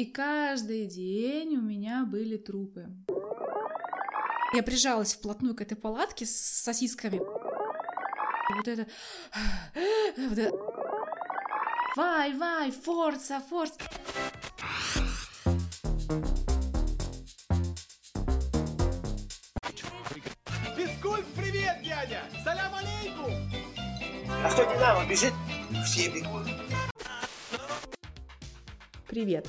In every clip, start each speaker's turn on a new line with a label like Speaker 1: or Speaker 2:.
Speaker 1: и каждый день у меня были трупы. Я прижалась вплотную к этой палатке с сосисками. И вот это... Вот это... Вай, вай, форца, форца.
Speaker 2: Физкульт, привет, дядя! Салям алейкум!
Speaker 3: А кто Динамо бежит, все бегут.
Speaker 4: Привет!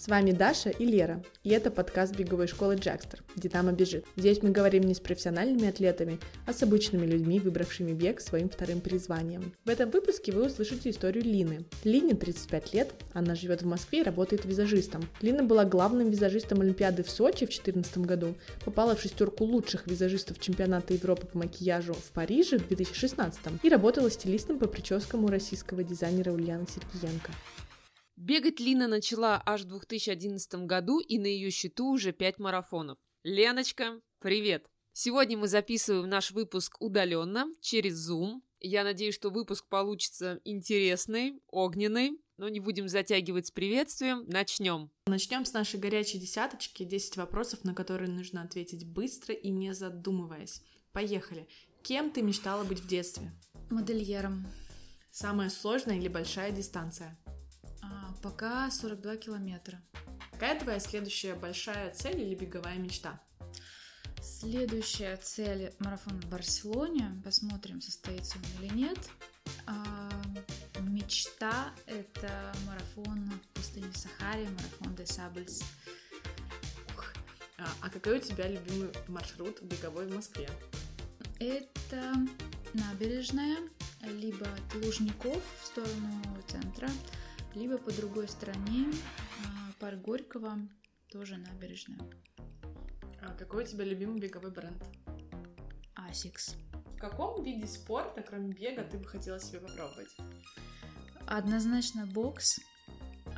Speaker 4: С вами Даша и Лера, и это подкаст беговой школы Джекстер «Динамо бежит». Здесь мы говорим не с профессиональными атлетами, а с обычными людьми, выбравшими бег своим вторым призванием. В этом выпуске вы услышите историю Лины. Лине 35 лет, она живет в Москве и работает визажистом. Лина была главным визажистом Олимпиады в Сочи в 2014 году, попала в шестерку лучших визажистов чемпионата Европы по макияжу в Париже в 2016 и работала стилистом по прическам у российского дизайнера Ульяны Сергеенко.
Speaker 5: Бегать Лина начала аж в 2011 году, и на ее счету уже 5 марафонов. Леночка, привет! Сегодня мы записываем наш выпуск удаленно, через Zoom. Я надеюсь, что выпуск получится интересный, огненный, но не будем затягивать с приветствием. Начнем.
Speaker 4: Начнем с нашей горячей десяточки. 10 вопросов, на которые нужно ответить быстро и не задумываясь. Поехали. Кем ты мечтала быть в детстве?
Speaker 1: Модельером.
Speaker 4: Самая сложная или большая дистанция?
Speaker 1: Пока 42 километра.
Speaker 4: Какая твоя следующая большая цель или беговая мечта?
Speaker 1: Следующая цель марафон в Барселоне. Посмотрим, состоится он или нет. А, мечта — это марафон в пустыне Сахаре, марафон де Сабльс.
Speaker 4: А, а какой у тебя любимый маршрут беговой в Москве?
Speaker 1: Это набережная, либо от Лужников в сторону центра, либо по другой стороне а, парк Горького, тоже набережная.
Speaker 4: А какой у тебя любимый беговой бренд?
Speaker 1: Asics.
Speaker 4: В каком виде спорта, кроме бега, ты бы хотела себе попробовать?
Speaker 1: Однозначно бокс.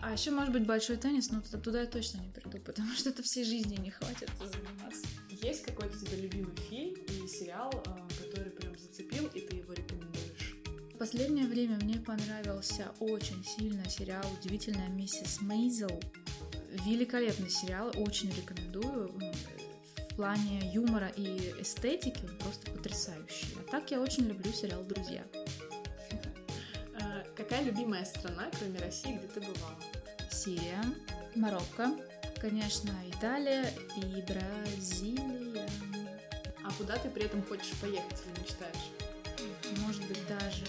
Speaker 1: А еще, может быть, большой теннис, но туда, я точно не приду, потому что это всей жизни не хватит заниматься.
Speaker 4: Есть какой-то тебе любимый фильм или сериал, а, который прям зацепил, и ты его рекомендуешь?
Speaker 1: В последнее время мне понравился очень сильно сериал «Удивительная миссис Мейзел». Великолепный сериал, очень рекомендую. В плане юмора и эстетики он просто потрясающий. А так я очень люблю сериал «Друзья».
Speaker 4: А, Какая любимая страна, кроме России, где ты бывала?
Speaker 1: Сирия, Марокко, конечно, Италия и Бразилия.
Speaker 4: А куда ты при этом хочешь поехать или мечтаешь?
Speaker 1: Может быть, даже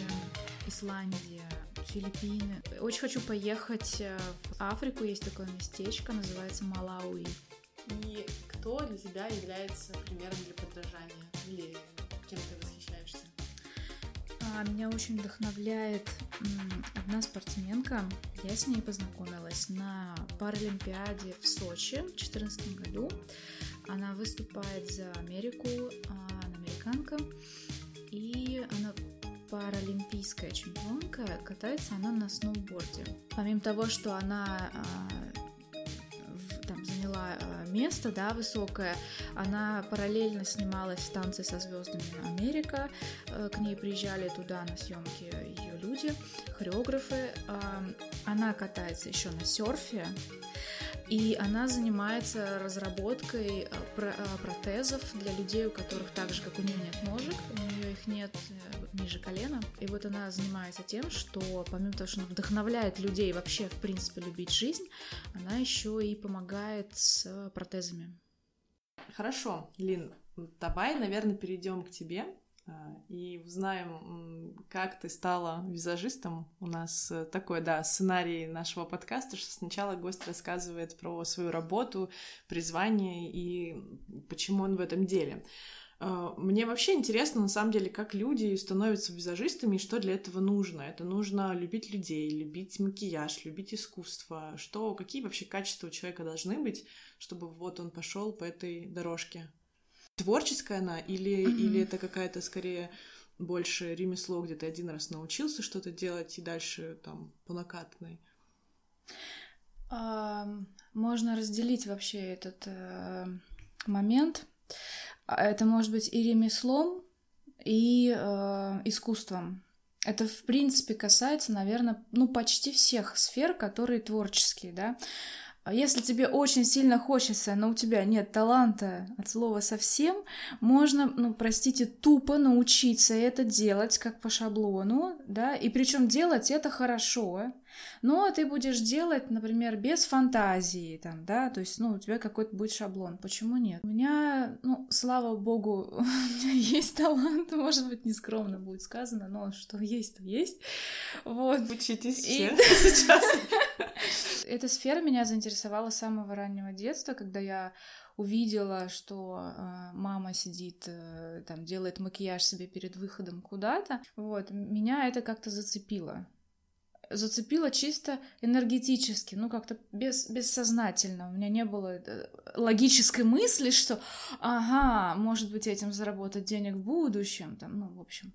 Speaker 1: Исландия, Филиппины. Очень хочу поехать э, в Африку. Есть такое местечко, называется Малауи.
Speaker 4: И кто для тебя является примером для подражания? Или кем ты восхищаешься?
Speaker 1: А, Меня очень вдохновляет одна спортсменка. Я с ней познакомилась на Паралимпиаде в Сочи в 2014 году. Она выступает за Америку, а, она американка, и она паралимпийская чемпионка, катается она на сноуборде. Помимо того, что она а, там заняла а, место, да, высокое, она параллельно снималась в «Танце со звездами Америка», Э, к ней приезжали туда на съемки ее люди, хореографы. А, Она катается еще на серфе, и она занимается разработкой про- протезов для людей, у которых так же, как у нее нет ножек, у их нет э, ниже колена. И вот она занимается тем, что помимо того, что она вдохновляет людей вообще, в принципе, любить жизнь, она еще и помогает с э, протезами.
Speaker 4: Хорошо, Лин, давай, наверное, перейдем к тебе а, и узнаем, как ты стала визажистом. У нас э, такой, да, сценарий нашего подкаста, что сначала гость рассказывает про свою работу, призвание и почему он в этом деле. А, Мне вообще интересно, на самом деле, как люди становятся визажистами и что для этого нужно. Это нужно любить людей, любить макияж, любить искусство. Что, какие вообще качества у человека должны быть, чтобы вот он пошел по этой дорожке? Творческая она или,
Speaker 1: Мгм.
Speaker 4: или это какая-то скорее больше ремесло, где ты один раз научился что-то делать и дальше там по накатанной?
Speaker 1: Ам, Можно разделить вообще этот э, момент. А Это может быть и ремеслом, и э, искусством. Это, в принципе, касается, наверное, ну, почти всех сфер, которые творческие, да. А если тебе очень сильно хочется, но у тебя нет таланта от слова совсем, можно, ну, простите, тупо научиться это делать как по шаблону, да, и причем делать это хорошо, но ты будешь делать, например, без фантазии, там, да, то есть, ну, у тебя какой-то будет шаблон. Почему нет? У меня, ну, слава богу, у меня есть талант, может быть, нескромно будет сказано, но что есть, то есть. Вот.
Speaker 4: Учитесь
Speaker 1: И-
Speaker 4: все
Speaker 1: Эта сфера меня заинтересовала с самого раннего детства, когда я увидела, что э, мама сидит, э, там, делает макияж себе перед выходом куда-то. Вот, меня это как-то зацепило. Зацепило чисто энергетически, ну как-то без, бессознательно. У меня не было э, логической мысли, что, ага, может быть, этим заработать денег в будущем, там, ну, в общем.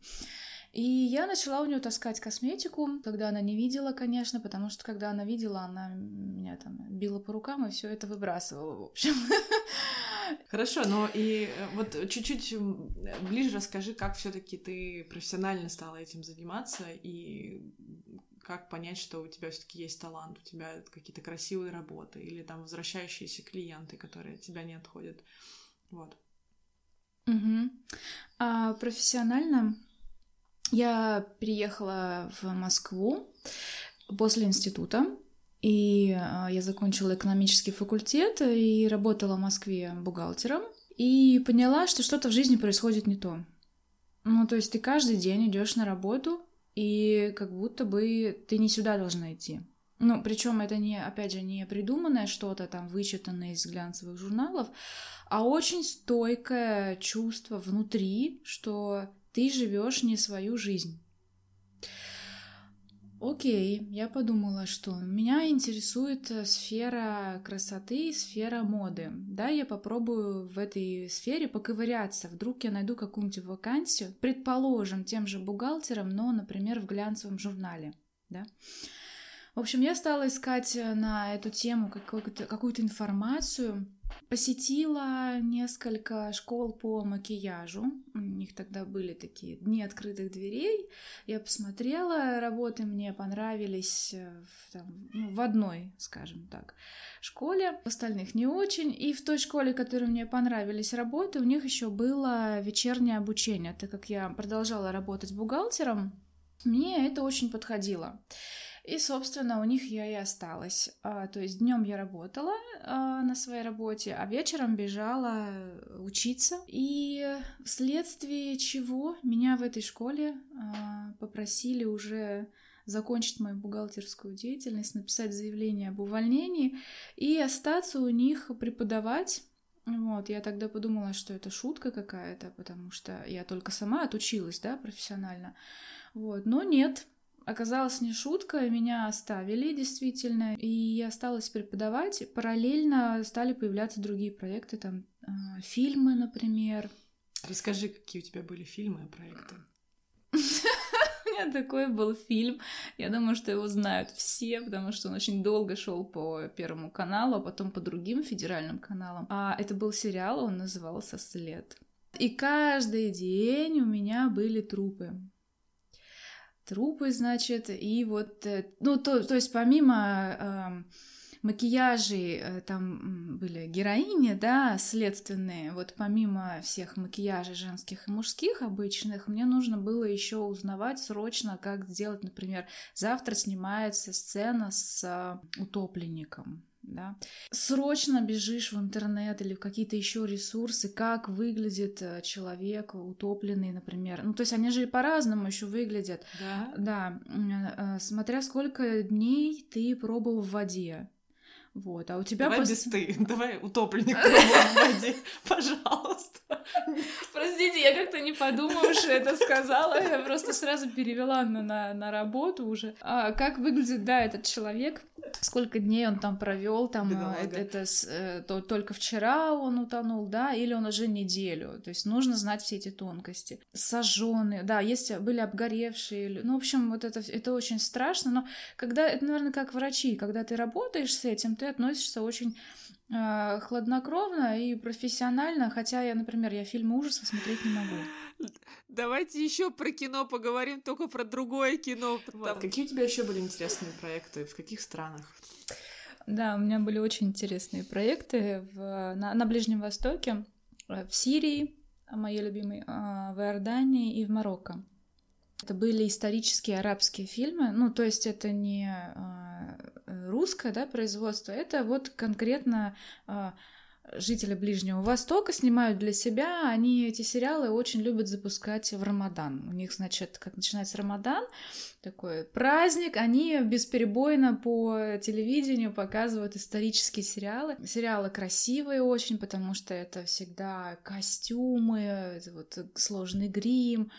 Speaker 1: И я начала у нее таскать косметику, когда она не видела, конечно, потому что когда она видела, она меня там била по рукам и все это выбрасывала, в общем.
Speaker 4: Хорошо, но и э, вот чуть-чуть ближе расскажи, как все-таки ты профессионально стала этим заниматься и как понять, что у тебя все-таки есть талант, у тебя какие-то красивые работы или там возвращающиеся клиенты, которые от тебя не отходят. Вот.
Speaker 1: Мгм. А профессионально я приехала в Москву после института, и а, я закончила экономический факультет и работала в Москве бухгалтером, и поняла, что что-то в жизни происходит не то. Ну, то есть ты каждый день идешь на работу, и как будто бы ты не сюда должна идти. Ну, причем это не, опять же, не придуманное что-то там, вычитанное из глянцевых журналов, а очень стойкое чувство внутри, что ты живешь не свою жизнь. Окей, я подумала, что меня интересует э, сфера красоты сфера моды. Да, я попробую в этой сфере поковыряться. Вдруг я найду какую-нибудь вакансию, предположим, тем же бухгалтером, но, например, в глянцевом журнале. Да? В общем, я стала искать э, на эту тему какую-то, информацию. Посетила несколько школ по макияжу. У них тогда были такие дни открытых дверей. Я посмотрела, работы мне понравились э, в, там, ну, в одной, скажем так, школе, в остальных не очень. И в той школе, которой мне понравились работы, у них еще было вечернее обучение, так как я продолжала работать бухгалтером, мне это очень подходило. И, собственно, у них я и осталась. А, то есть днем я работала а, на своей работе, а вечером бежала учиться. И вследствие чего меня в этой школе а, попросили уже закончить мою бухгалтерскую деятельность, написать заявление об увольнении и остаться у них преподавать. Вот, я тогда подумала, что это шутка какая-то, потому что я только сама отучилась, да, профессионально. Вот, но нет, оказалось не шутка, меня оставили действительно, и я осталась преподавать. Параллельно стали появляться другие проекты, там э, фильмы, например.
Speaker 4: Расскажи, какие у тебя были фильмы и проекты.
Speaker 1: У меня такой был фильм. Я думаю, что его знают все, потому что он очень долго шел по Первому каналу, а потом по другим федеральным каналам. А это был сериал, он назывался «След». И каждый день у меня были трупы. Трупы, значит, и вот, э, ну, то, то есть помимо эм, макияжей, э, там м, были героини, да, следственные, вот помимо всех макияжей женских и мужских обычных, мне нужно было еще узнавать срочно, как сделать, например, завтра снимается сцена с э, утопленником, да. Срочно бежишь в интернет или в какие-то еще ресурсы, как выглядит э, человек утопленный, например. Ну, то есть они же и по-разному еще выглядят.
Speaker 4: Да?
Speaker 1: Да, м, э, смотря сколько дней ты пробыл в воде. Вот, а у тебя
Speaker 4: Давай
Speaker 1: пос-
Speaker 4: без ты, давай утопленник в воде, пожалуйста.
Speaker 1: Простите, я как-то не подумала, что это сказала. Я просто сразу перевела на, на, на работу уже. А, как выглядит, да, этот человек? Сколько дней он там провел? Там это, это с- э, то- только вчера он утонул, да, или он уже неделю. То есть нужно знать все эти тонкости. Сожженные, да, есть были обгоревшие. лю- Ну, в общем, вот это, это очень страшно. Но когда это, наверное, как врачи, когда ты работаешь с этим, ты относишься очень э, хладнокровно и профессионально, хотя я, например, я фильмы ужасов смотреть не могу.
Speaker 5: Давайте еще про кино поговорим, только про другое кино.
Speaker 4: Вот.
Speaker 5: Там-
Speaker 4: Какие у тебя еще были интересные проекты? В каких странах?
Speaker 1: Да, у меня были очень интересные проекты в, на, на Ближнем Востоке, э, в Сирии, моей любимой, а, в Иордании и в Марокко. Это были исторические арабские фильмы, ну, то есть это не а, русское да, производство, это вот конкретно а, жители Ближнего Востока снимают для себя, они эти сериалы очень любят запускать в Рамадан. У них, значит, как начинается Рамадан, такой праздник, они бесперебойно по телевидению показывают исторические сериалы. Сериалы красивые очень, потому что это всегда костюмы, вот сложный грим,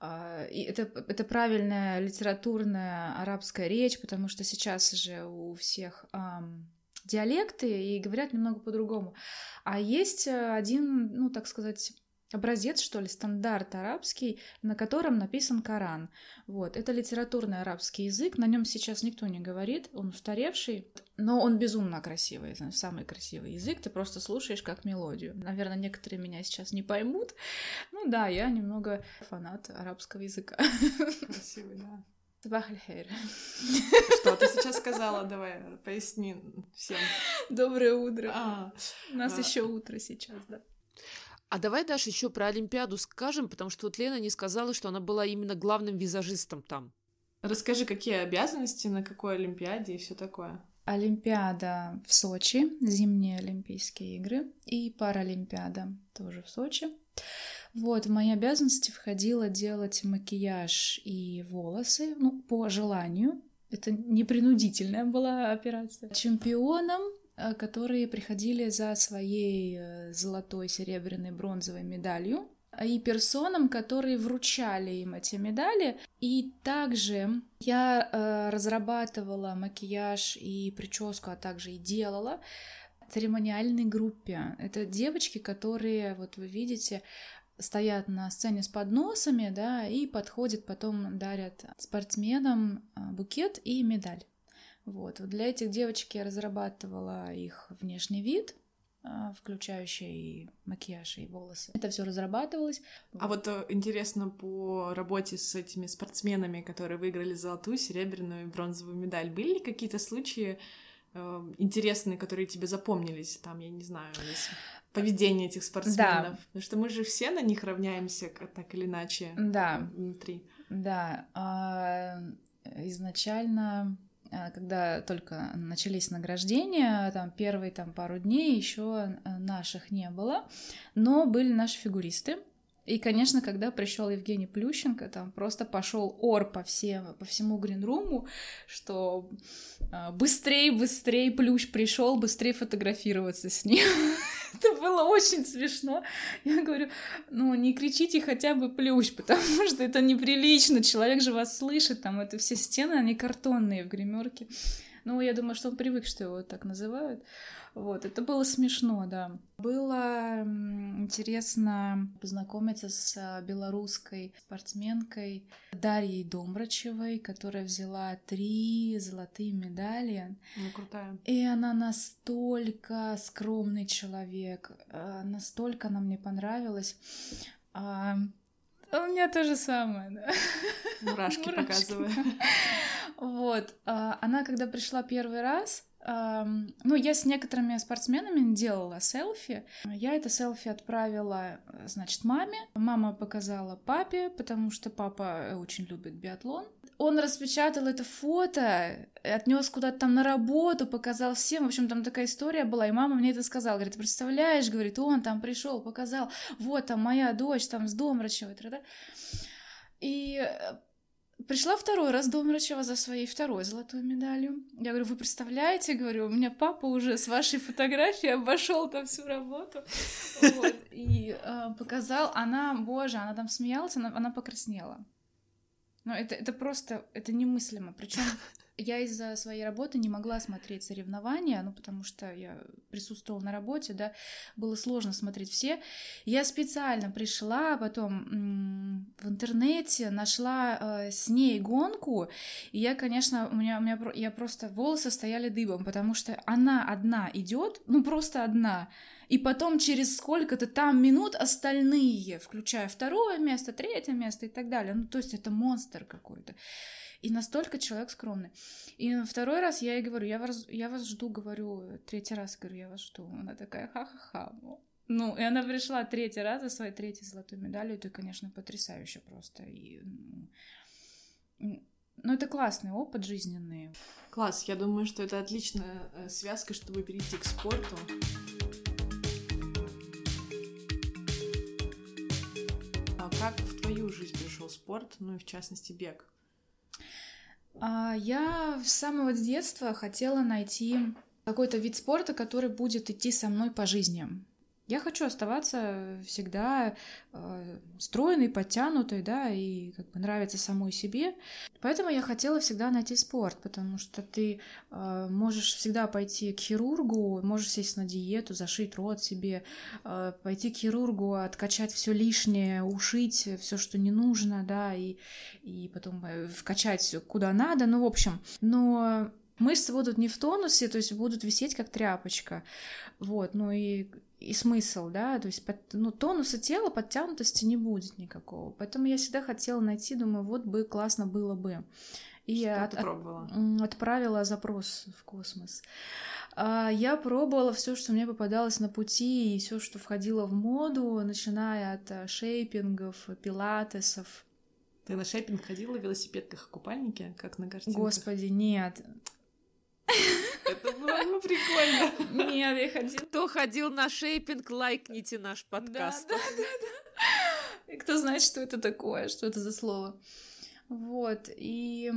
Speaker 1: а, и это, это правильная литературная арабская речь, потому что сейчас же у всех диалекты и говорят немного по-другому. А есть э, один, ну, так сказать, образец, что ли, стандарт арабский, на котором написан Коран. Вот, это литературный арабский язык, на нем сейчас никто не говорит, он устаревший, но он безумно красивый, самый красивый язык, ты просто слушаешь как мелодию. Наверное, некоторые меня сейчас не поймут, ну да, я немного фанат арабского языка.
Speaker 4: Красивый, да.
Speaker 1: Сабах
Speaker 4: Что ты сейчас сказала? Давай, поясни всем.
Speaker 1: Доброе утро.
Speaker 4: А,
Speaker 1: У нас
Speaker 4: а.
Speaker 1: еще утро сейчас, да.
Speaker 5: А давай, Даша, еще про Олимпиаду скажем, потому что вот Лена не сказала, что она была именно главным визажистом там.
Speaker 4: Расскажи, какие обязанности, на какой Олимпиаде и все такое.
Speaker 1: Олимпиада в Сочи, зимние Олимпийские игры и Паралимпиада тоже в Сочи. Вот, в мои обязанности входило делать макияж и волосы, ну, по желанию. Это непринудительная была операция. Чемпионам, э, которые приходили за своей э, золотой, серебряной, бронзовой медалью, и персонам, которые вручали им эти медали. И также я э, разрабатывала макияж и прическу, а также и делала церемониальной группе. Это девочки, которые, вот вы видите, стоят на сцене с подносами, да, и подходят, потом дарят спортсменам а, букет и медаль. Вот. вот для этих девочек я разрабатывала их внешний вид, а, включающий и макияж, и волосы. Это все разрабатывалось.
Speaker 4: А вот э, интересно по работе с этими спортсменами, которые выиграли золотую, серебряную и бронзовую медаль, были ли какие-то случаи э, интересные, которые тебе запомнились? Там, я не знаю, если поведение этих спортсменов.
Speaker 1: Да.
Speaker 4: Потому что мы же все на них равняемся так или иначе
Speaker 1: Да.
Speaker 4: внутри.
Speaker 1: Да, а, изначально, а, когда только начались награждения, там первые там пару дней еще наших не было, но были наши фигуристы. И, конечно, когда пришел Евгений Плющенко, там просто пошел ор по, всем, по всему гринруму, что а, быстрее, быстрее Плющ пришел, быстрее фотографироваться с ним. Это было очень смешно. Я говорю, ну не кричите хотя бы Плющ, потому что это неприлично, человек же вас слышит, там это все стены, они картонные в гримерке. Ну, я думаю, что он привык, что его так называют. Вот, это было смешно, да. Было интересно познакомиться с а, белорусской спортсменкой Дарьей Домрачевой, которая взяла три золотые медали.
Speaker 4: Ну, крутая.
Speaker 1: И она настолько скромный человек, а, настолько она мне понравилась. А, у меня то же самое, да.
Speaker 4: Мурашки,
Speaker 1: Мурашки.
Speaker 4: показываю.
Speaker 1: Вот. а, Она, когда пришла первый раз, ну, я с некоторыми спортсменами делала селфи. Я это селфи отправила, э, значит, маме. Мама показала папе, потому что папа э, очень любит биатлон. Он распечатал это фото, отнес куда-то там на работу, показал всем. В общем, там такая история была, и мама мне это сказала. Говорит, представляешь, говорит, он там пришел, показал, вот там моя дочь там с Домрачевой. тра-та». И э, Пришла второй раз Домрачева за своей второй золотой медалью. Я говорю, вы представляете, говорю, у меня папа уже с вашей фотографией обошел там всю работу. И э, показал, она, боже, она там смеялась, она, она покраснела. Но это, это просто, это немыслимо. Причем я из-за своей работы не могла смотреть соревнования, ну, потому что я присутствовала на работе, да, было сложно смотреть все. Я специально пришла, потом в интернете нашла э, с ней гонку, и я, конечно, у меня, у меня, я просто волосы стояли дыбом, потому что она одна идет, ну, просто одна, и потом через сколько-то там минут остальные, включая второе место, третье место и так далее. Ну, то есть это монстр какой-то. И настолько человек скромный. И второй раз я ей говорю, я вас, я вас жду, говорю, третий раз говорю, я вас жду. Она такая, ха-ха-ха. Ну, и она пришла третий раз за своей третьей золотой медалью. Это, конечно, потрясающе просто. И, ну, это классный опыт жизненный.
Speaker 4: Класс, я думаю, что это отличная э, связка, чтобы перейти к спорту. А как в твою жизнь пришел спорт, ну и в частности бег?
Speaker 1: А, я с самого детства хотела найти какой-то вид спорта, который будет идти со мной по жизни. Я хочу оставаться всегда э, стройной, подтянутой, да, и как бы нравиться самой себе. Поэтому я хотела всегда найти спорт, потому что ты э, можешь всегда пойти к хирургу, можешь сесть на диету, зашить рот себе, э, пойти к хирургу, откачать все лишнее, ушить все, что не нужно, да, и, и потом э, вкачать куда надо, ну, в общем. Но мышцы будут не в тонусе, то есть будут висеть как тряпочка. Вот, ну и и смысл, да, то есть под, ну, тонуса тела, подтянутости не будет никакого. Поэтому я всегда хотела найти, думаю, вот бы классно было бы. И
Speaker 4: Что
Speaker 1: я
Speaker 4: от, пробовала?
Speaker 1: отправила запрос в космос. А, я пробовала все, что мне попадалось на пути, и все, что входило в моду, начиная от а, шейпингов, пилатесов.
Speaker 4: Ты на шейпинг ходила в велосипедках и купальнике, как на картинках?
Speaker 1: Господи, нет.
Speaker 4: Прикольно.
Speaker 1: Нет, я ходила.
Speaker 5: Кто ходил на шейпинг, лайкните наш подкаст.
Speaker 1: Да, да, да, да. И кто знает, что это такое, что это за слово. Вот, и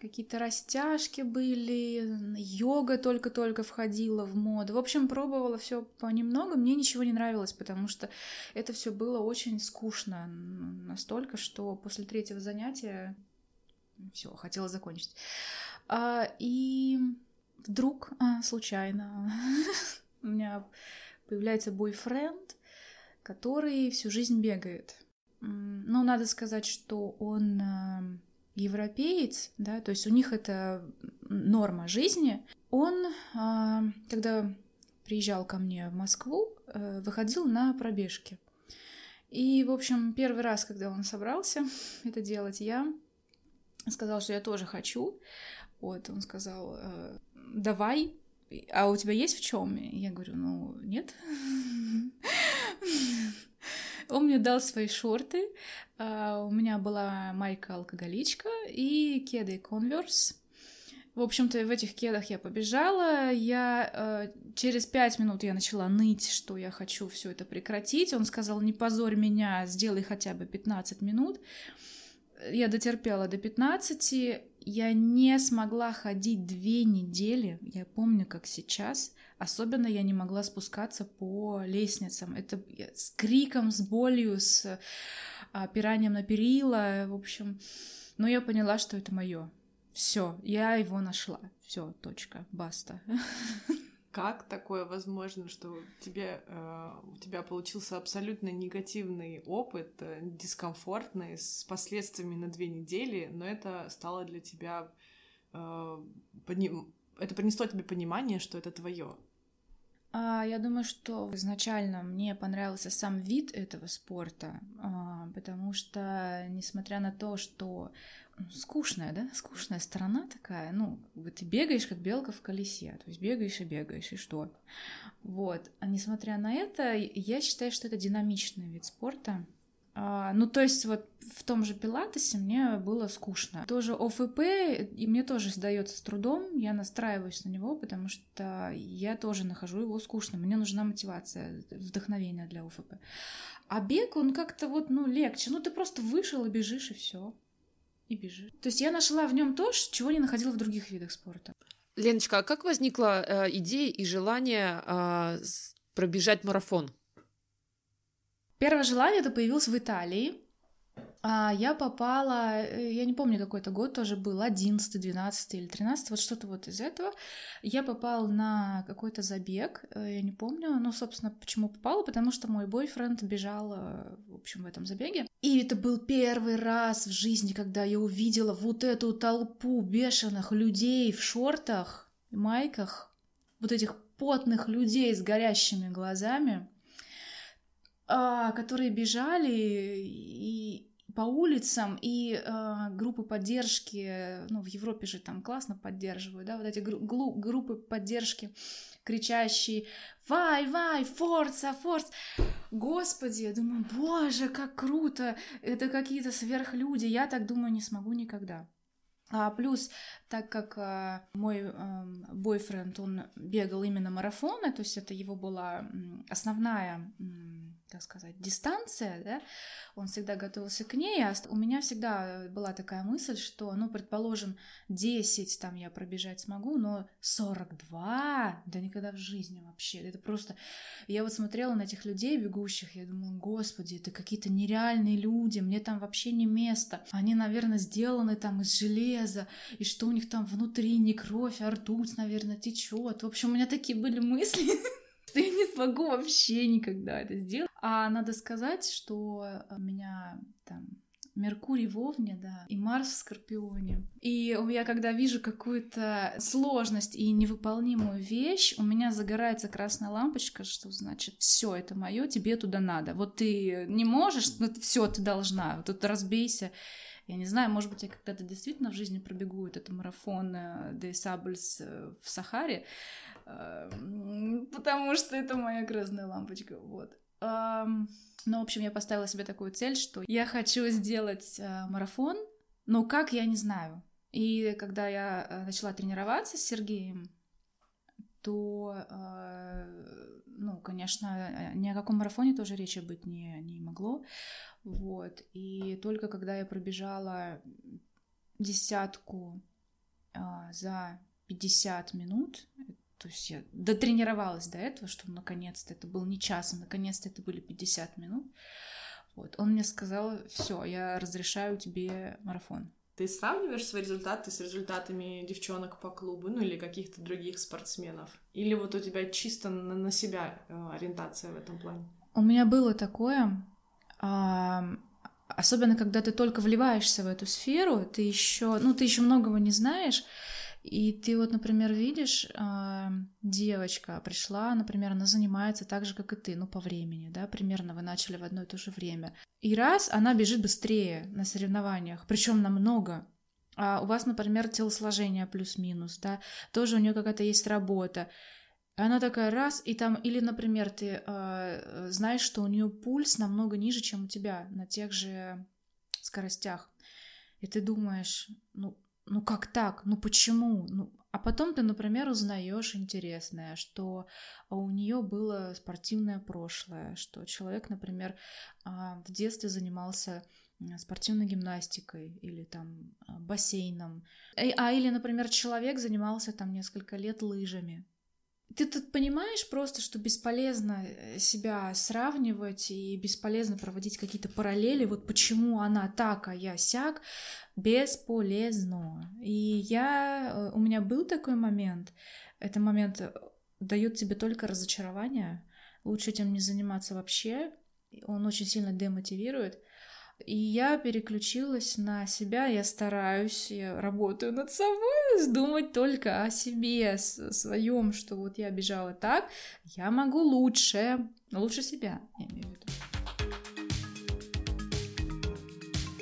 Speaker 1: какие-то растяжки были, йога только-только входила в моду. В общем, пробовала все понемногу, мне ничего не нравилось, потому что это все было очень скучно. Настолько, что после третьего занятия все, хотела закончить. А, и вдруг, а, случайно, у меня появляется бойфренд, который всю жизнь бегает. Но надо сказать, что он а, европеец, да, то есть у них это норма жизни. Он, а, когда приезжал ко мне в Москву, э, выходил на пробежки. И, в общем, первый раз, когда он собрался это делать, я сказал, что я тоже хочу. Вот, он сказал, «Э, давай, а у тебя есть в чем? Я говорю, ну, нет. Он мне дал свои шорты, а, у меня была майка-алкоголичка и кеды конверс. В общем-то, в этих кедах я побежала. Я э, через пять минут я начала ныть, что я хочу все это прекратить. Он сказал, не позорь меня, сделай хотя бы 15 минут. Я дотерпела до 15, я не смогла ходить две недели, я помню, как сейчас. Особенно я не могла спускаться по лестницам. Это с криком, с болью, с опиранием на перила, в общем. Но я поняла, что это мое. Все, я его нашла. Все, точка, баста.
Speaker 4: Как такое возможно, что тебе, э, у тебя получился абсолютно негативный опыт, э, дискомфортный, с последствиями на две недели, но это стало для тебя... Э, подни... Это принесло тебе понимание, что это твое.
Speaker 1: А, я думаю, что изначально мне понравился сам вид этого спорта, а, потому что, несмотря на то, что скучная, да, скучная сторона такая, ну, ты бегаешь, как белка в колесе, то есть бегаешь и бегаешь, и что? Вот. А несмотря на это, я считаю, что это динамичный вид спорта, ну, то есть вот в том же пилатесе мне было скучно. Тоже ОФП, и мне тоже сдается с трудом, я настраиваюсь на него, потому что я тоже нахожу его скучным. Мне нужна мотивация, вдохновение для ОФП. А бег, он как-то вот, ну, легче. Ну, ты просто вышел и бежишь, и все и бежишь. То есть я нашла в нем то, чего не находила в других видах спорта.
Speaker 5: Леночка, а как возникла э, идея и желание э, пробежать марафон?
Speaker 1: Первое желание это появилось в Италии. А я попала, э, я не помню, какой это год тоже был, 11, 12 или 13, вот что-то вот из этого. Я попала на какой-то забег, э, я не помню, но, собственно, почему попала, потому что мой бойфренд бежал, э, в общем, в этом забеге. И это был первый раз в жизни, когда я увидела вот эту толпу бешеных людей в шортах, майках, вот этих потных людей с горящими глазами, которые бежали и по улицам, и э, группы поддержки, ну, в Европе же там классно поддерживают, да, вот эти гру- группы поддержки, кричащие «Вай, вай, форца, форц!» Господи, я думаю, боже, как круто! Это какие-то сверхлюди, я так думаю, не смогу никогда. А плюс, так как э, мой э, бойфренд, он бегал именно марафоны, то есть это его была основная так сказать, дистанция, да, он всегда готовился к ней, а у меня всегда была такая мысль, что, ну, предположим, 10 там я пробежать смогу, но 42, да никогда в жизни вообще, это просто... Я вот смотрела на этих людей бегущих, я думала, господи, это какие-то нереальные люди, мне там вообще не место, они, наверное, сделаны там из железа, и что у них там внутри не кровь, а ртуть, наверное, течет. В общем, у меня такие были мысли, что я не смогу вообще никогда это сделать. А надо сказать, что у меня там Меркурий в Овне, да, и Марс в Скорпионе. И я когда вижу какую-то сложность и невыполнимую вещь, у меня загорается красная лампочка, что значит, все это мое, тебе туда надо. Вот ты не можешь, ну все, ты должна, вот тут разбейся. Я не знаю, может быть, я когда-то действительно в жизни пробегу этот марафон Де Сабльс э, в Сахаре, потому что это моя красная лампочка, вот. Ну, в общем, я поставила себе такую цель, что я хочу сделать э, марафон, но как, я не знаю. И когда я э, начала тренироваться с Сергеем, то, э, ну, конечно, ни о каком марафоне тоже речи быть не, не могло. Вот. И только когда я пробежала десятку за 50 минут, то есть я дотренировалась до этого, что наконец-то это был не час, а наконец-то это были 50 минут. Вот. Он мне сказал, все, я разрешаю тебе марафон.
Speaker 4: Ты сравниваешь свои результаты с результатами девчонок по клубу, ну или каких-то других спортсменов? Или вот у тебя чисто на, на себя э, ориентация в этом плане?
Speaker 1: У меня было такое, особенно когда ты только вливаешься в эту сферу, ты еще, ну ты еще многого не знаешь, и ты вот, например, видишь, а, девочка пришла, например, она занимается так же, как и ты, ну, по времени, да, примерно вы начали в одно и то же время. И раз она бежит быстрее на соревнованиях, причем намного, а у вас, например, телосложение плюс-минус, да, тоже у нее какая-то есть работа. Она такая раз, и там, или, например, ты э, знаешь, что у нее пульс намного ниже, чем у тебя на тех же скоростях. И ты думаешь, ну, ну как так? Ну почему? Ну, а потом ты, например, узнаешь интересное, что у нее было спортивное прошлое, что человек, например, а, в детстве занимался спортивной гимнастикой или там а, бассейном. А или, например, человек занимался там несколько лет лыжами. Ты тут понимаешь просто, что бесполезно э, себя сравнивать и бесполезно проводить какие-то параллели. Вот почему она так, а я сяк бесполезно. И я, э, у меня был такой момент, это момент э, дает тебе только разочарование, лучше этим не заниматься вообще, он очень сильно демотивирует. И я переключилась на себя, я стараюсь, я работаю над собой, думать только о себе, о своем, что вот я бежала так, я могу лучше, лучше себя, я имею в виду.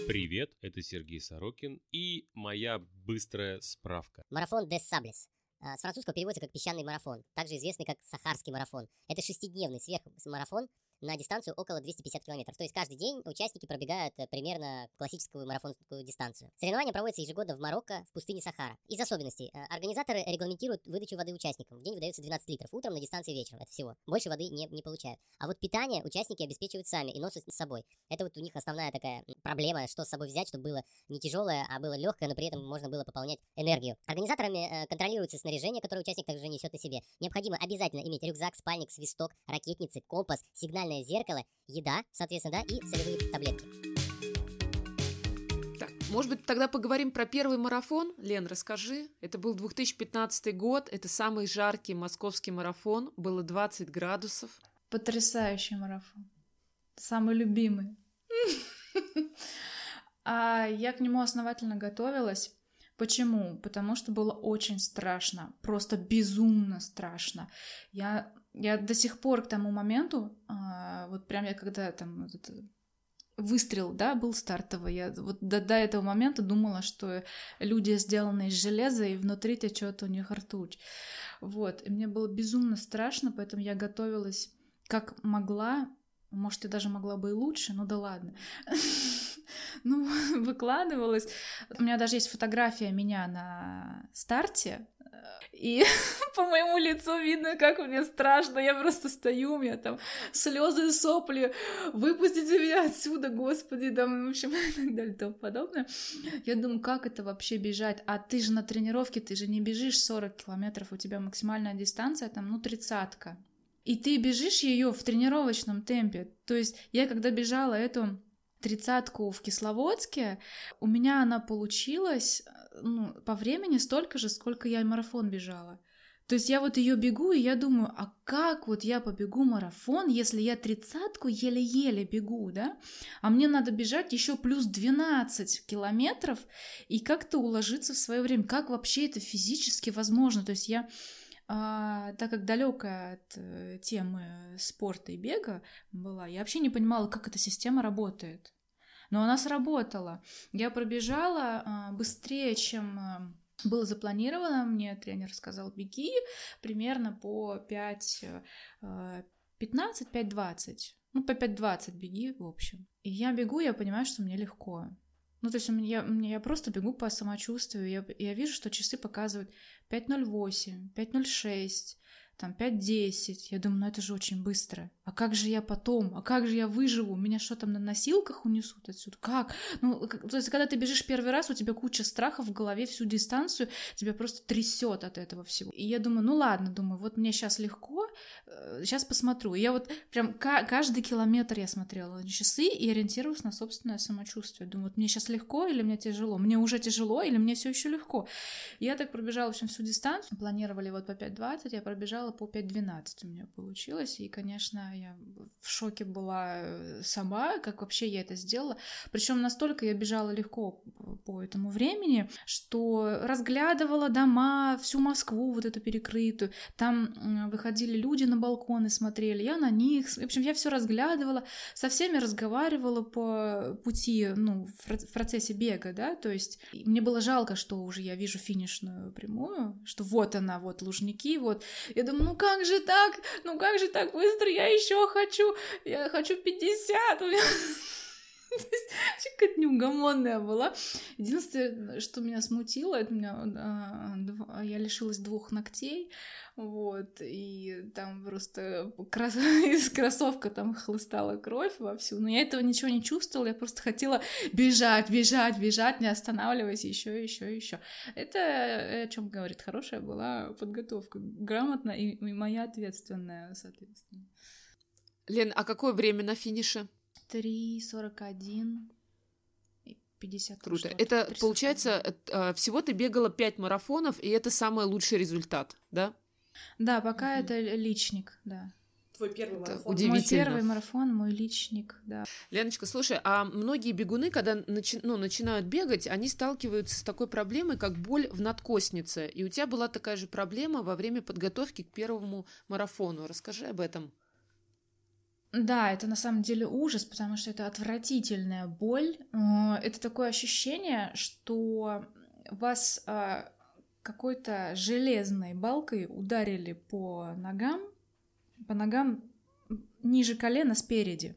Speaker 6: Привет, это Сергей Сорокин и моя быстрая справка.
Speaker 7: Марафон Des Sables. А, с французского переводится как песчаный марафон, также известный как Сахарский марафон. Это шестидневный сверхмарафон, на дистанцию около 250 километров. То есть каждый день участники пробегают э, примерно классическую марафонскую дистанцию. Соревнования проводятся ежегодно в Марокко, в пустыне Сахара. Из особенностей. Э, организаторы регламентируют выдачу воды участникам. В день выдается 12 литров, утром на дистанции вечером. Это всего. Больше воды не, не получают. А вот питание участники обеспечивают сами и носят с собой. Это вот у них основная такая проблема, что с собой взять, чтобы было не тяжелое, а было легкое, но при этом можно было пополнять энергию. Организаторами э, контролируется снаряжение, которое участник также несет на себе. Необходимо обязательно иметь рюкзак, спальник, свисток, ракетницы, компас, сигнальное зеркало, еда, соответственно, да, и солевые таблетки.
Speaker 5: Так, может быть, тогда поговорим про первый марафон? Лен, расскажи. Это был 2015 год, это самый жаркий московский марафон, было 20 градусов.
Speaker 1: Потрясающий марафон. Самый любимый. А я к нему основательно готовилась. Почему? Потому что было очень страшно, просто безумно страшно. Я, я до сих пор к тому моменту, а, вот прям я когда там вот выстрел, да, был стартовый. Я вот до, до этого момента думала, что люди сделаны из железа, и внутри течет у них ртуть. Вот, и мне было безумно страшно, поэтому я готовилась как могла, может, я даже могла бы и лучше, ну да ладно. Ну, выкладывалась. У меня даже есть фотография меня на старте, и по моему лицу видно, как мне страшно. Я просто стою, у меня там слезы, сопли. Выпустите меня отсюда, господи, там, в общем, и так далее и тому подобное. Я думаю, как это вообще бежать? А ты же на тренировке, ты же не бежишь 40 километров, у тебя максимальная дистанция там, ну, тридцатка. И ты бежишь ее в тренировочном темпе. То есть я когда бежала эту тридцатку в Кисловодске, у меня она получилась ну, по времени столько же, сколько я марафон бежала. То есть я вот ее бегу, и я думаю, а как вот я побегу марафон, если я тридцатку еле-еле бегу, да? А мне надо бежать еще плюс 12 километров и как-то уложиться в свое время. Как вообще это физически возможно? То есть я а, так как далекая от э, темы спорта и бега была, я вообще не понимала, как эта система работает. Но она сработала. Я пробежала а, быстрее, чем а, было запланировано. Мне тренер сказал, беги примерно по 5, 15, 5-20. Ну, по 5-20 беги, в общем. И я бегу, я понимаю, что мне легко. Ну, то есть меня, я просто бегу по самочувствию, я, я вижу, что часы показывают 5.08, 5.06, там 5-10. Я думаю, ну это же очень быстро. А как же я потом? А как же я выживу? Меня что там на носилках унесут отсюда? Как? Ну, то есть, когда ты бежишь первый раз, у тебя куча страхов в голове всю дистанцию, тебя просто трясет от этого всего. И я думаю, ну ладно, думаю, вот мне сейчас легко, сейчас э, посмотрю. И я вот прям каждый километр я смотрела на часы и ориентировалась на собственное самочувствие. Думаю, вот мне сейчас легко или мне тяжело? Мне уже тяжело или мне все еще легко? И я так пробежала, в общем, всю дистанцию. Планировали вот по 5.20, я пробежала по 5.12 у меня получилось. И, конечно, я в шоке была э, сама, как вообще я это сделала. Причем настолько я бежала легко по этому времени, что разглядывала дома, всю Москву вот эту перекрытую. Там выходили люди на балконы, смотрели, я на них. В общем, я все разглядывала, со всеми разговаривала по пути, ну, в процессе бега, да, то есть мне было жалко, что уже я вижу финишную прямую, что вот она, вот Лужники, вот. Я думаю, ну как же так? Ну как же так быстро? Я еще еще хочу, я хочу 50. У меня какая-то неугомонная была. Единственное, что меня смутило, это меня, а, я лишилась двух ногтей, вот, и там просто крас... из кроссовка там хлыстала кровь вовсю, но я этого ничего не чувствовала, я просто хотела бежать, бежать, бежать, не останавливаясь, еще, еще, еще. Это о чем говорит, хорошая была подготовка, грамотная и моя ответственная, соответственно.
Speaker 5: Лен, а какое время на финише?
Speaker 1: 3.41 и 50.
Speaker 5: Круто. Это 3, получается, э, всего ты бегала 5 марафонов, и это самый лучший результат, да?
Speaker 1: Да, пока угу. это личник, да.
Speaker 4: Твой первый
Speaker 5: это
Speaker 4: марафон.
Speaker 5: Удивительно.
Speaker 1: Мой первый марафон, мой личник, да.
Speaker 5: Леночка, слушай, а многие бегуны, когда начи- ну, начинают бегать, они сталкиваются с такой проблемой, как боль в надкоснице. И у тебя была такая же проблема во время подготовки к первому марафону. Расскажи об этом.
Speaker 1: Да, это на самом деле ужас, потому что это отвратительная боль. Э, это такое ощущение, что вас а, какой-то железной балкой ударили по ногам, по ногам ниже колена спереди.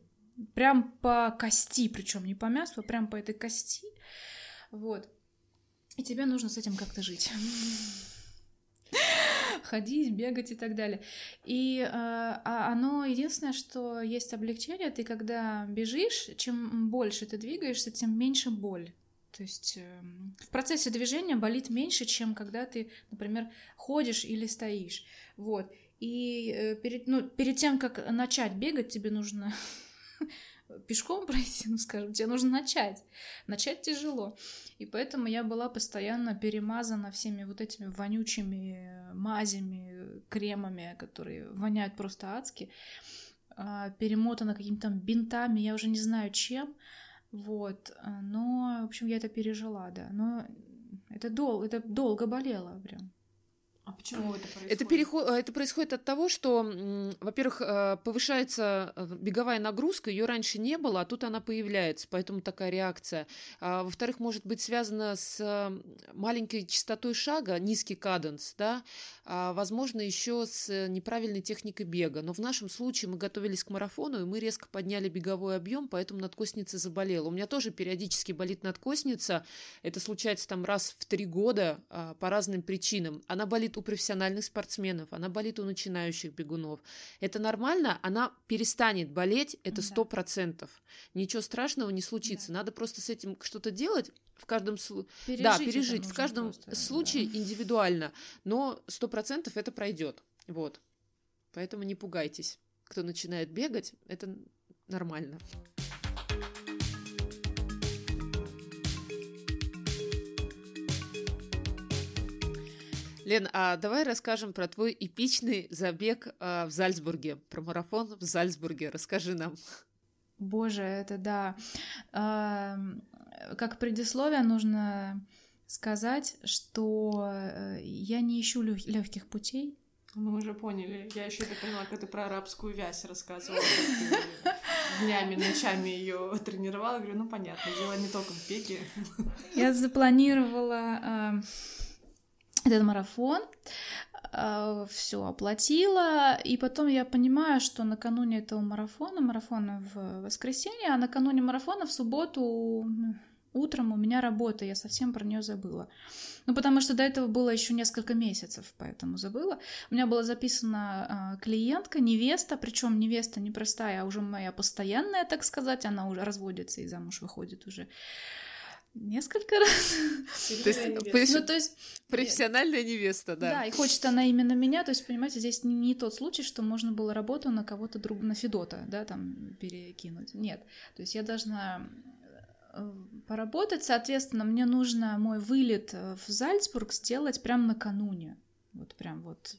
Speaker 1: Прям по кости, причем не по мясу, а прям по этой кости. Вот. И тебе нужно с этим как-то жить ходить, бегать и так далее. И э, оно единственное, что есть облегчение, ты когда бежишь, чем больше ты двигаешься, тем меньше боль. То есть э, в процессе движения болит меньше, чем когда ты, например, ходишь или стоишь. Вот. И э, перед, ну, перед тем, как начать бегать, тебе нужно пешком пройти, ну, скажем, тебе нужно начать. Начать тяжело. И поэтому я была постоянно перемазана всеми вот этими вонючими мазями, кремами, которые воняют просто адски, а, перемотана какими-то бинтами, я уже не знаю чем. Вот. Но, в общем, я это пережила, да. Но это, дол это долго болело прям.
Speaker 4: А почему это происходит?
Speaker 5: Это, переход, это происходит от того, что, во-первых, э, повышается э, беговая нагрузка, ее раньше не было, а тут она появляется, поэтому такая реакция. А, во-вторых, может быть связано с э, маленькой частотой шага, низкий каденс, да, а, возможно, еще с неправильной техникой бега. Но в нашем случае мы готовились к марафону, и мы резко подняли беговой объем, поэтому надкосница заболела. У меня тоже периодически болит надкосница, это случается там раз в три года а, по разным причинам. Она болит у профессиональных спортсменов, она болит у начинающих бегунов. Это нормально, она перестанет болеть, это сто процентов. Ничего страшного не случится. Да. Надо просто с этим что-то делать. В каждом случае, да, пережить. В каждом просто, случае да. индивидуально, но сто процентов это пройдет. Вот. Поэтому не пугайтесь. Кто начинает бегать, это нормально. Лен, а давай расскажем про твой эпичный забег а, в Зальцбурге, про марафон в Зальцбурге. Расскажи нам.
Speaker 1: Боже, это да. А, как предисловие нужно сказать, что э, я не ищу легких путей.
Speaker 4: Мы уже поняли. Я еще это поняла, когда ты про арабскую вязь рассказывала. Днями, ночами ее тренировала. Говорю, ну понятно, дело не только в беге.
Speaker 1: Я запланировала а, этот марафон, а, все оплатила, и потом я понимаю, что накануне этого марафона, марафона в воскресенье, а накануне марафона в субботу утром у меня работа, я совсем про нее забыла. Ну, потому что до этого было еще несколько месяцев, поэтому забыла. У меня была записана э, клиентка, невеста, причем невеста не простая, а уже моя постоянная, так сказать, она уже разводится и замуж выходит уже несколько раз.
Speaker 5: То есть, ну, то есть профессиональная невеста, да.
Speaker 1: Да, и хочет она именно меня, то есть, понимаете, здесь не, не тот случай, что можно было работу на кого-то друг, на Федота, да, там перекинуть. Нет, то есть я должна э, поработать, соответственно, мне нужно мой вылет э, в Зальцбург сделать прямо накануне, вот прям вот.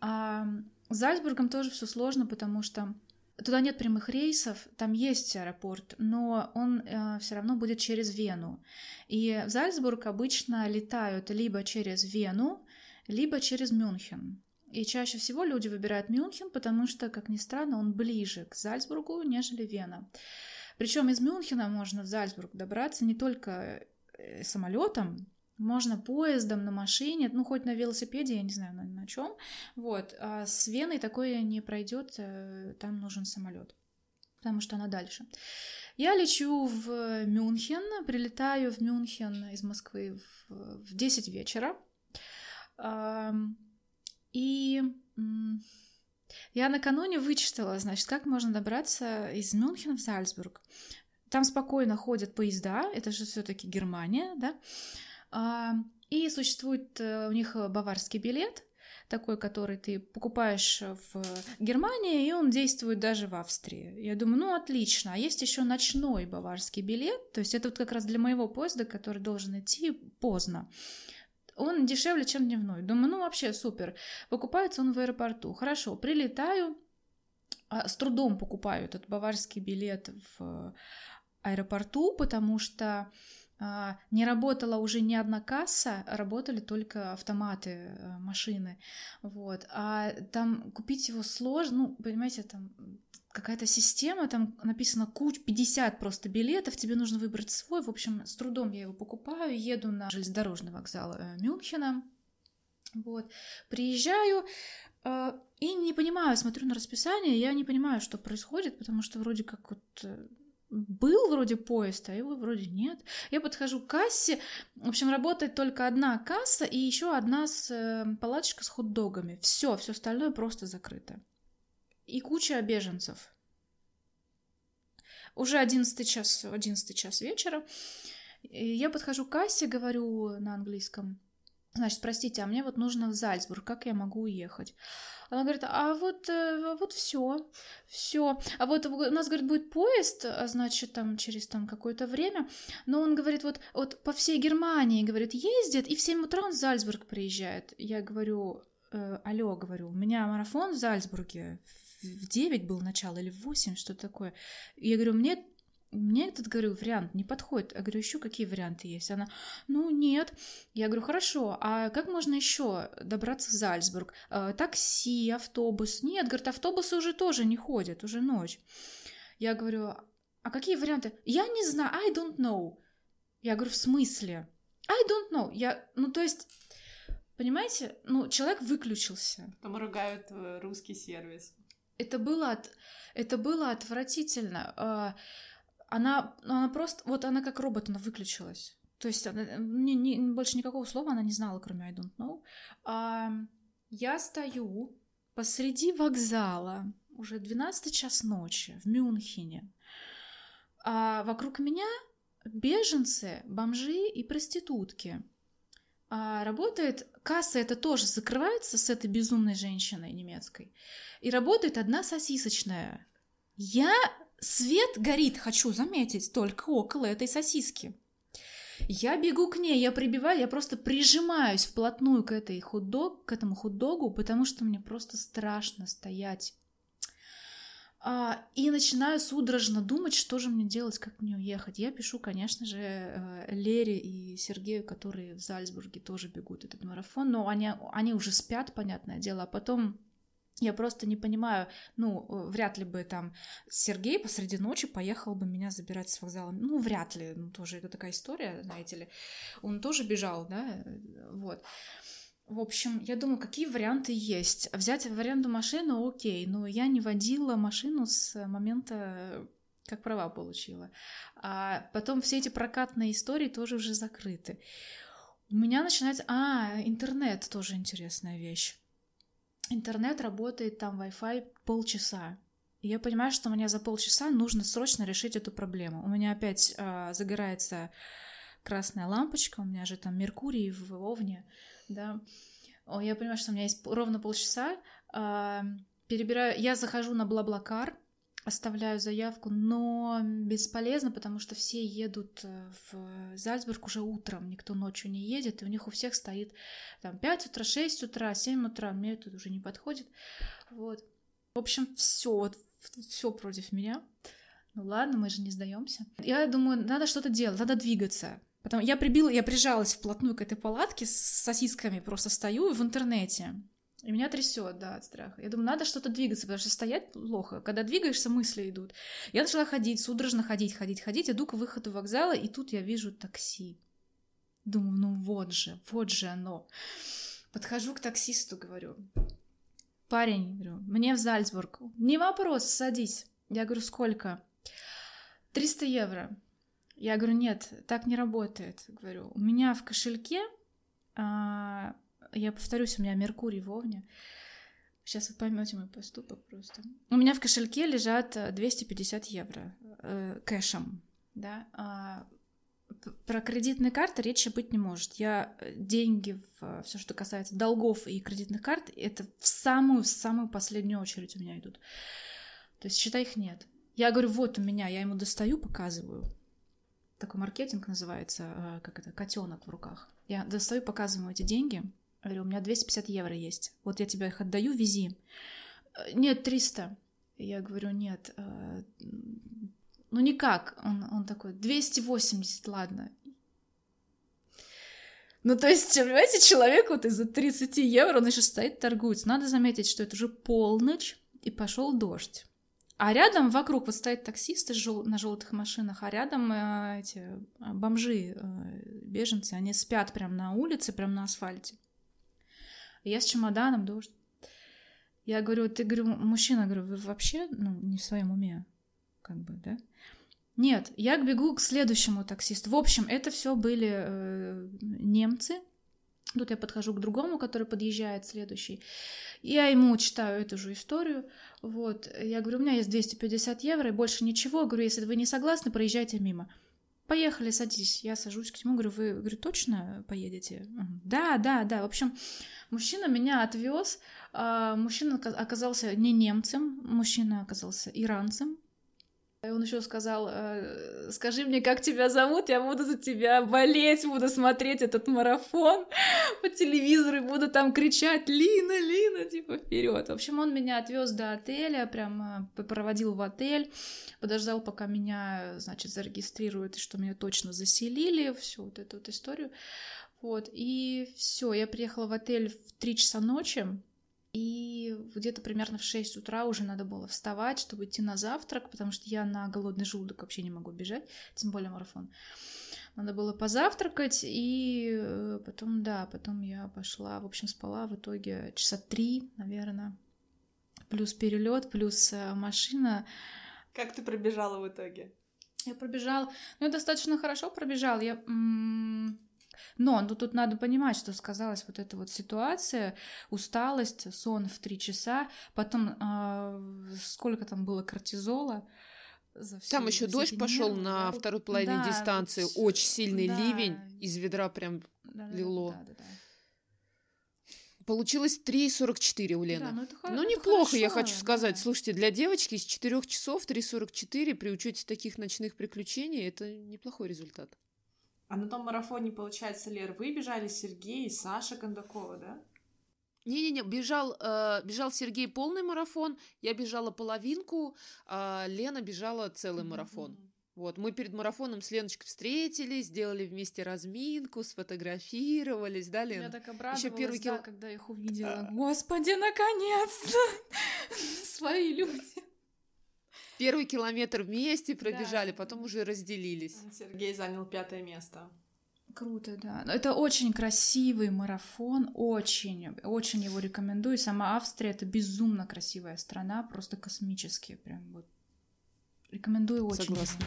Speaker 1: А с Зальцбургом тоже все сложно, потому что Туда нет прямых рейсов, там есть аэропорт, но он э, все равно будет через Вену. И в Зальцбург обычно летают либо через Вену, либо через Мюнхен. И чаще всего люди выбирают Мюнхен, потому что, как ни странно, он ближе к Зальцбургу, нежели Вена. Причем из Мюнхена можно в Зальцбург добраться не только э, самолетом, можно поездом, на машине, ну, хоть на велосипеде, я не знаю, на, на чем. Вот. А с Веной такое не пройдет, э, там нужен самолет, потому что она дальше. Я лечу в Мюнхен, прилетаю в Мюнхен из Москвы в, в 10 вечера. И я накануне вычитала, значит, как можно добраться из Мюнхена в Зальцбург. Там спокойно ходят поезда, это же все-таки Германия, да. А, и существует э, у них баварский билет, такой, который ты покупаешь в Германии, и он действует даже в Австрии. Я думаю, ну отлично. А есть еще ночной баварский билет, то есть это вот как раз для моего поезда, который должен идти поздно. Он дешевле, чем дневной. Думаю, ну вообще супер. Покупается он в аэропорту. Хорошо, прилетаю, а, с трудом покупаю этот баварский билет в аэропорту, потому что не работала уже ни одна касса, работали только автоматы, э, машины, вот. А там купить его сложно, ну, понимаете, там какая-то система, там написано куч, 50 просто билетов, тебе нужно выбрать свой. В общем, с трудом я его покупаю, еду на железнодорожный вокзал э, Мюнхена, вот. Приезжаю, э, и не понимаю, смотрю на расписание, я не понимаю, что происходит, потому что вроде как вот был вроде поезд, а его вроде нет. Я подхожу к кассе, в общем, работает только одна касса и еще одна с, э, палаточка с хот-догами. Все, все остальное просто закрыто. И куча беженцев. Уже 11 час, 11 час вечера. И я подхожу к кассе, говорю на английском, Значит, простите, а мне вот нужно в Зальцбург, как я могу уехать? Она говорит, а вот, э, вот все, все. А вот у нас, говорит, будет поезд, а значит, там через там какое-то время, но он говорит, вот, вот по всей Германии, говорит, ездит, и в 7 утра он в Зальцбург приезжает. Я говорю, э, алло, говорю, у меня марафон в Зальцбурге, в 9 был начало или в 8, что такое. Я говорю, мне мне этот, говорю, вариант не подходит. Я говорю, еще какие варианты есть? Она, ну, нет. Я говорю, хорошо, а как можно еще добраться в Зальцбург? Э, такси, автобус? Нет, говорит, автобусы уже тоже не ходят, уже ночь. Я говорю, а какие варианты? Я не знаю, I don't know. Я говорю, в смысле? I don't know. Я, ну, то есть, понимаете, ну, человек выключился.
Speaker 4: Там ругают э, русский сервис.
Speaker 1: Это было, от, это было отвратительно. Она, ну, она просто, вот она как робот, она выключилась. То есть она, не, не, больше никакого слова она не знала, кроме I don't know. А, я стою посреди вокзала, уже 12 час ночи в Мюнхене. А вокруг меня беженцы, бомжи и проститутки. А работает, касса это тоже закрывается с этой безумной женщиной немецкой. И работает одна сосисочная. Я... Свет горит, хочу заметить, только около этой сосиски. Я бегу к ней, я прибиваю, я просто прижимаюсь вплотную к, этой хот-дог, к этому хот-догу, потому что мне просто страшно стоять а, и начинаю судорожно думать, что же мне делать, как мне уехать. Я пишу, конечно же, э, Лере и Сергею, которые в Зальцбурге тоже бегут этот марафон, но они, они уже спят, понятное дело, а потом я просто не понимаю, ну, э, вряд ли бы там Сергей посреди ночи поехал бы меня забирать с вокзала. Ну, вряд ли, ну, тоже это такая история, знаете ли. Он тоже бежал, да, вот. В общем, я думаю, какие варианты есть. Взять в аренду машину, окей, но я не водила машину с момента, как права получила. А потом все эти прокатные истории тоже уже закрыты. У меня начинается... А, интернет тоже интересная вещь. Интернет работает, там Wi-Fi полчаса. И я понимаю, что мне за полчаса нужно срочно решить эту проблему. У меня опять а, загорается красная лампочка, у меня же там Меркурий в Овне да. Я понимаю, что у меня есть ровно полчаса. А, перебираю, я захожу на Блаблакар, оставляю заявку, но бесполезно, потому что все едут э, в Зальцбург уже утром, никто ночью не едет, и у них у всех стоит там 5 утра, 6 утра, 7 утра, мне это уже не подходит. Вот. В общем, все, вот все против меня. Ну ладно, мы же не сдаемся. Я думаю, надо что-то делать, надо двигаться. Потом я прибила, я прижалась вплотную к этой палатке с сосисками, просто стою в интернете. И меня трясет, да, от страха. Я думаю, надо что-то двигаться, потому что стоять плохо. Когда двигаешься, мысли идут. Я начала ходить, судорожно ходить, ходить, ходить. Иду к выходу вокзала, и тут я вижу такси. Думаю, ну вот же, вот же оно. Подхожу к таксисту, говорю, парень, говорю, мне в Зальцбург. Не вопрос, садись. Я говорю, сколько? 300 евро. Я говорю, нет, так не работает. Говорю, у меня в кошельке, а, я повторюсь, у меня Меркурий в Овне. Сейчас вы поймете мой поступок просто. У меня в кошельке лежат 250 евро э, кэшем, да. А, про кредитные карты речи быть не может. Я э, деньги, в, все, что касается долгов и кредитных карт, это в самую, в самую последнюю очередь у меня идут. То есть, считай, их нет. Я говорю, вот у меня, я ему достаю, показываю такой маркетинг называется, э, как это, котенок в руках. Я достаю, показываю эти деньги, говорю, у меня 250 евро есть, вот я тебе их отдаю, вези. «Э, нет, 300. Я говорю, нет, э, ну никак. Он, он такой, 280, ладно. Ну, то есть, понимаете, человек вот из-за 30 евро, он еще стоит, торгуется. Надо заметить, что это уже полночь, и пошел дождь. А рядом вокруг вот стоят таксисты на желтых машинах, а рядом э, эти бомжи, беженцы, они спят прямо на улице, прямо на асфальте. Я с чемоданом, дождь. Я говорю, ты, говорю, мужчина, говорю, вы вообще ну, не в своем уме, как бы, да? Нет, я бегу к следующему таксисту. В общем, это все были э, немцы, Тут я подхожу к другому, который подъезжает следующий. Я ему читаю эту же историю. Вот. Я говорю, у меня есть 250 евро и больше ничего. Говорю, если вы не согласны, проезжайте мимо. Поехали, садись. Я сажусь к нему, говорю, вы говорю, точно поедете? Да, да, да. В общем, мужчина меня отвез. А, мужчина оказался не немцем, мужчина оказался иранцем. И он еще сказал, э, скажи мне, как тебя зовут, я буду за тебя болеть, буду смотреть этот марафон по телевизору, буду там кричать «Лина, Лина!» типа вперед. В общем, он меня отвез до отеля, прям э, проводил в отель, подождал, пока меня, значит, зарегистрируют, и что меня точно заселили, всю вот эту вот историю. Вот, и все, я приехала в отель в 3 часа ночи, и где-то примерно в 6 утра уже надо было вставать, чтобы идти на завтрак, потому что я на голодный желудок вообще не могу бежать, тем более марафон. Надо было позавтракать, и э, потом, да, потом я пошла, в общем, спала в итоге часа три, наверное. Плюс перелет, плюс э, машина.
Speaker 4: Как ты пробежала в итоге?
Speaker 1: Я пробежала, ну, я достаточно хорошо пробежала. Я но ну, тут надо понимать, что сказалась вот эта вот ситуация, усталость, сон в три часа, потом э, сколько там было кортизола.
Speaker 5: За всю, там еще дождь пошел на второй половине да, дистанции, очень сильный да. ливень, из ведра прям да, лило. Да, да, да. Получилось 3,44 у Лены. Да, ну, это, ну это неплохо, хорошо, я хочу сказать. Да. Слушайте, для девочки из 4 часов 3,44 при учете таких ночных приключений это неплохой результат.
Speaker 4: А на том марафоне, получается, Лер, вы бежали Сергей и Саша Кондакова, да?
Speaker 5: Не-не-не, бежал, э, бежал Сергей полный марафон, я бежала половинку, а Лена бежала целый mm-hmm. марафон. Вот, мы перед марафоном с Леночкой встретились, сделали вместе разминку, сфотографировались, да, Лен?
Speaker 1: Я так обрадовалась, Еще первый кил... да, когда их увидела. Господи, наконец-то! Свои люди.
Speaker 5: Первый километр вместе пробежали, да. потом уже разделились.
Speaker 4: Сергей занял пятое место.
Speaker 1: Круто, да. Это очень красивый марафон, очень, очень его рекомендую. Сама Австрия это безумно красивая страна, просто космические, прям вот. Рекомендую очень.
Speaker 5: Согласна.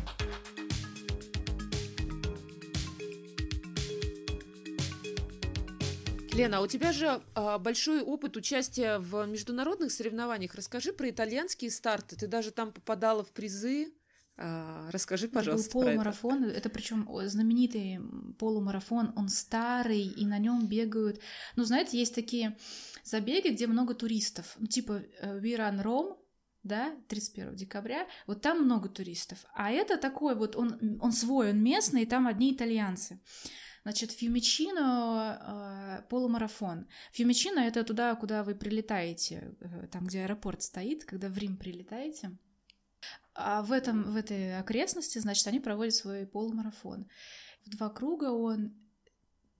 Speaker 5: Лена, а у тебя же а, большой опыт участия в международных соревнованиях. Расскажи про итальянские старты. Ты даже там попадала в призы. А, расскажи, пожалуйста.
Speaker 1: Это был полумарафон. Это, это причем знаменитый полумарафон. Он старый, и на нем бегают. Ну, знаете, есть такие забеги, где много туристов. Ну, типа э, We Run Rome, да, 31 декабря, вот там много туристов. А это такой вот, он, он свой, он местный, и там одни итальянцы. Значит, Фьюмичино э, полумарафон. Фьюмичино это туда, куда вы прилетаете, э, там, где аэропорт стоит, когда в Рим прилетаете. А в, этом, в этой окрестности, значит, они проводят свой полумарафон. В два круга он...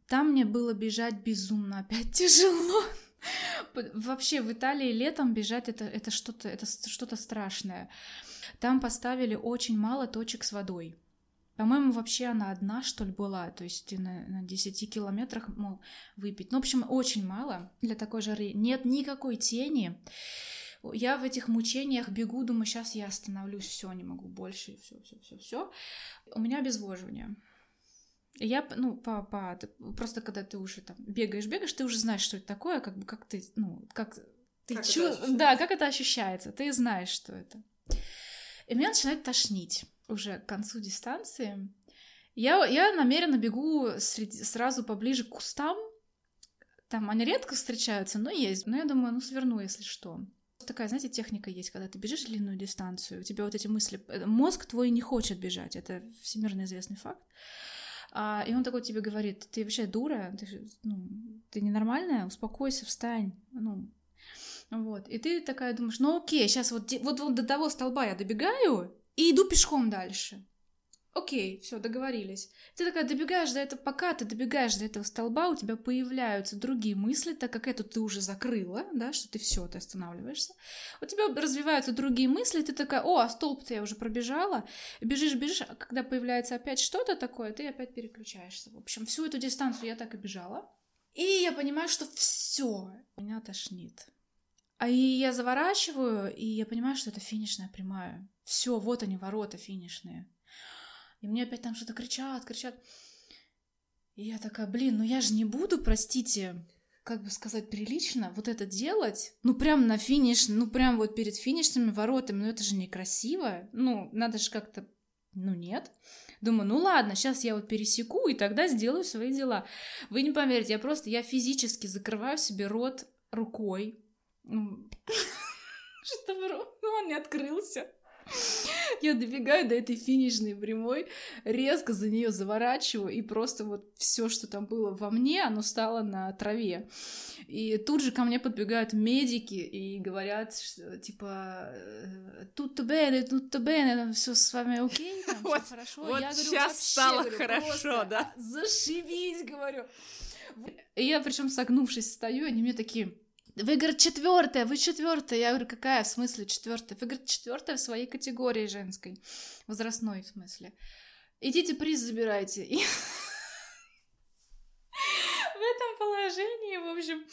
Speaker 1: Там мне было бежать безумно опять тяжело. Вообще в Италии летом бежать это, это что-то это что-то страшное. Там поставили очень мало точек с водой. По-моему, вообще она одна, что ли, была. То есть на, на 10 километрах, мол, выпить. Ну, в общем, очень мало для такой жары. Нет никакой тени. Я в этих мучениях бегу, думаю, сейчас я остановлюсь, все, не могу больше, все, все, все, все. У меня обезвоживание. Я, ну, по, по, просто когда ты уже там бегаешь, бегаешь, ты уже знаешь, что это такое, как бы как ты, ну, как ты как чу... да, как это ощущается, ты знаешь, что это. И меня начинает тошнить уже к концу дистанции. Я, я намеренно бегу среди, сразу поближе к кустам. Там они редко встречаются, но есть. Но я думаю, ну сверну, если что. Такая, знаете, техника есть, когда ты бежишь длинную дистанцию, у тебя вот эти мысли... Э, мозг твой не хочет бежать, это всемирно известный факт. А, и он такой тебе говорит, ты вообще дура, ты, ну, ты ненормальная, успокойся, встань, ну, вот. И ты такая думаешь, ну окей, сейчас вот, вот, вот до того столба я добегаю, и иду пешком дальше. Окей, все, договорились. Ты такая добегаешь до этого, пока ты добегаешь до этого столба, у тебя появляются другие мысли, так как эту ты уже закрыла, да, что ты все, ты останавливаешься. У тебя развиваются другие мысли, ты такая, о, а столб-то я уже пробежала, бежишь, бежишь, а когда появляется опять что-то такое, ты опять переключаешься. В общем, всю эту дистанцию я так и бежала. И я понимаю, что все, меня тошнит. А и я заворачиваю, и я понимаю, что это финишная прямая. Все, вот они, ворота финишные. И мне опять там что-то кричат, кричат. И я такая, блин, ну я же не буду, простите, как бы сказать прилично, вот это делать, ну прям на финиш, ну прям вот перед финишными воротами, ну это же некрасиво, ну надо же как-то, ну нет. Думаю, ну ладно, сейчас я вот пересеку и тогда сделаю свои дела. Вы не поверите, я просто, я физически закрываю себе рот рукой, чтобы он не открылся. Я добегаю до этой финишной прямой, резко за нее заворачиваю, и просто вот все, что там было во мне, оно стало на траве. И тут же ко мне подбегают медики и говорят, что, типа, тут бене, тут бене, все с вами окей, там,
Speaker 5: Вот,
Speaker 1: хорошо.
Speaker 5: вот
Speaker 1: я говорю,
Speaker 5: сейчас
Speaker 1: «Вообще,
Speaker 5: стало
Speaker 1: говорю,
Speaker 5: хорошо, да.
Speaker 1: а, Зашибись, говорю. И я причем согнувшись стою, они мне такие, вы, говорит, четвертая, вы четвертая. Я говорю, какая в смысле четвертая? Вы, говорит, четвертая в своей категории женской, возрастной в смысле. Идите приз забирайте. И в этом положении, в общем,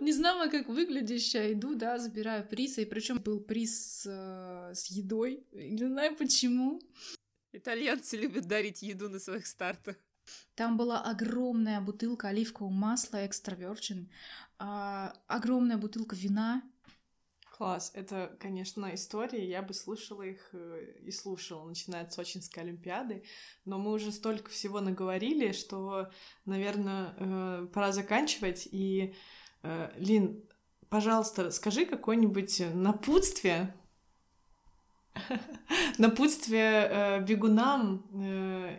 Speaker 1: не знала, как выглядящая, иду, да, забираю приз, и причем был приз э, с едой, не знаю почему.
Speaker 5: Итальянцы любят дарить еду на своих стартах.
Speaker 1: Там была огромная бутылка оливкового масла экстра virgin, а, огромная бутылка вина.
Speaker 4: Класс, это, конечно, истории, я бы слушала их э, и слушала, начиная от Сочинской Олимпиады, но мы уже столько всего наговорили, что, наверное, э, пора заканчивать, и, э, Лин, пожалуйста, скажи какое-нибудь напутствие, напутствие бегунам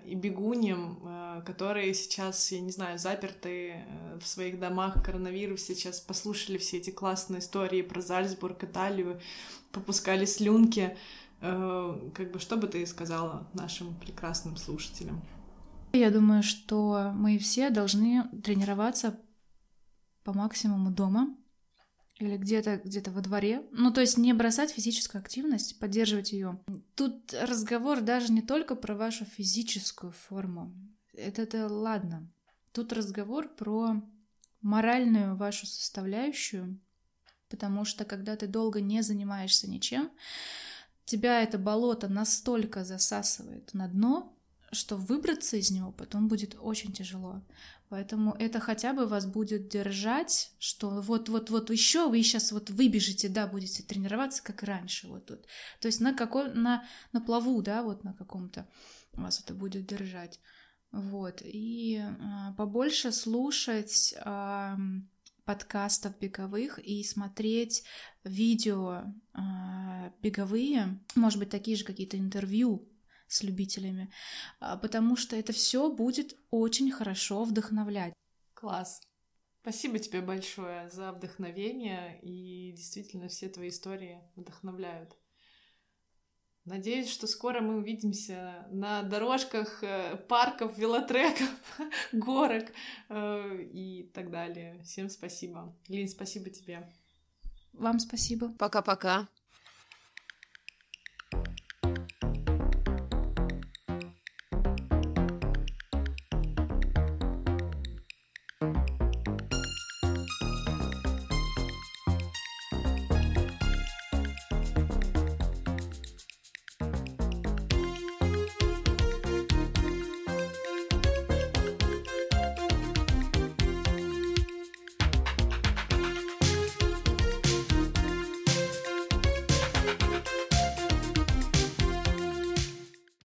Speaker 4: и бегуням, которые сейчас, я не знаю, заперты э, в своих домах в коронавирусе, сейчас послушали все эти классные истории про Зальцбург, Италию, попускали слюнки. Э, как бы что бы ты сказала нашим прекрасным слушателям?
Speaker 1: Я думаю, что мы все должны тренироваться по максимуму дома или где-то где-то во дворе. Ну, то есть не бросать физическую активность, поддерживать ее. Тут разговор даже не только про вашу физическую форму. Это, это ладно. Тут разговор про моральную вашу составляющую, потому что когда ты долго не занимаешься ничем, тебя это болото настолько засасывает на дно, что выбраться из него потом будет очень тяжело. Поэтому это хотя бы вас будет держать, что вот-вот-вот еще вы сейчас вот выбежите, да, будете тренироваться, как раньше, вот тут. То есть на какой, на, на плаву, да, вот на каком-то вас это будет держать. Вот. И а, побольше слушать подкастов беговых и смотреть видео а, беговые, может быть, такие же какие-то интервью с любителями, а, потому что это все будет очень хорошо вдохновлять.
Speaker 4: Класс. Спасибо тебе большое за вдохновение, и действительно все твои истории вдохновляют. Надеюсь, что скоро мы увидимся на дорожках э, парков, велотреков, горок э, и так далее. Всем спасибо. Лин, спасибо тебе.
Speaker 1: Вам спасибо.
Speaker 5: Пока-пока.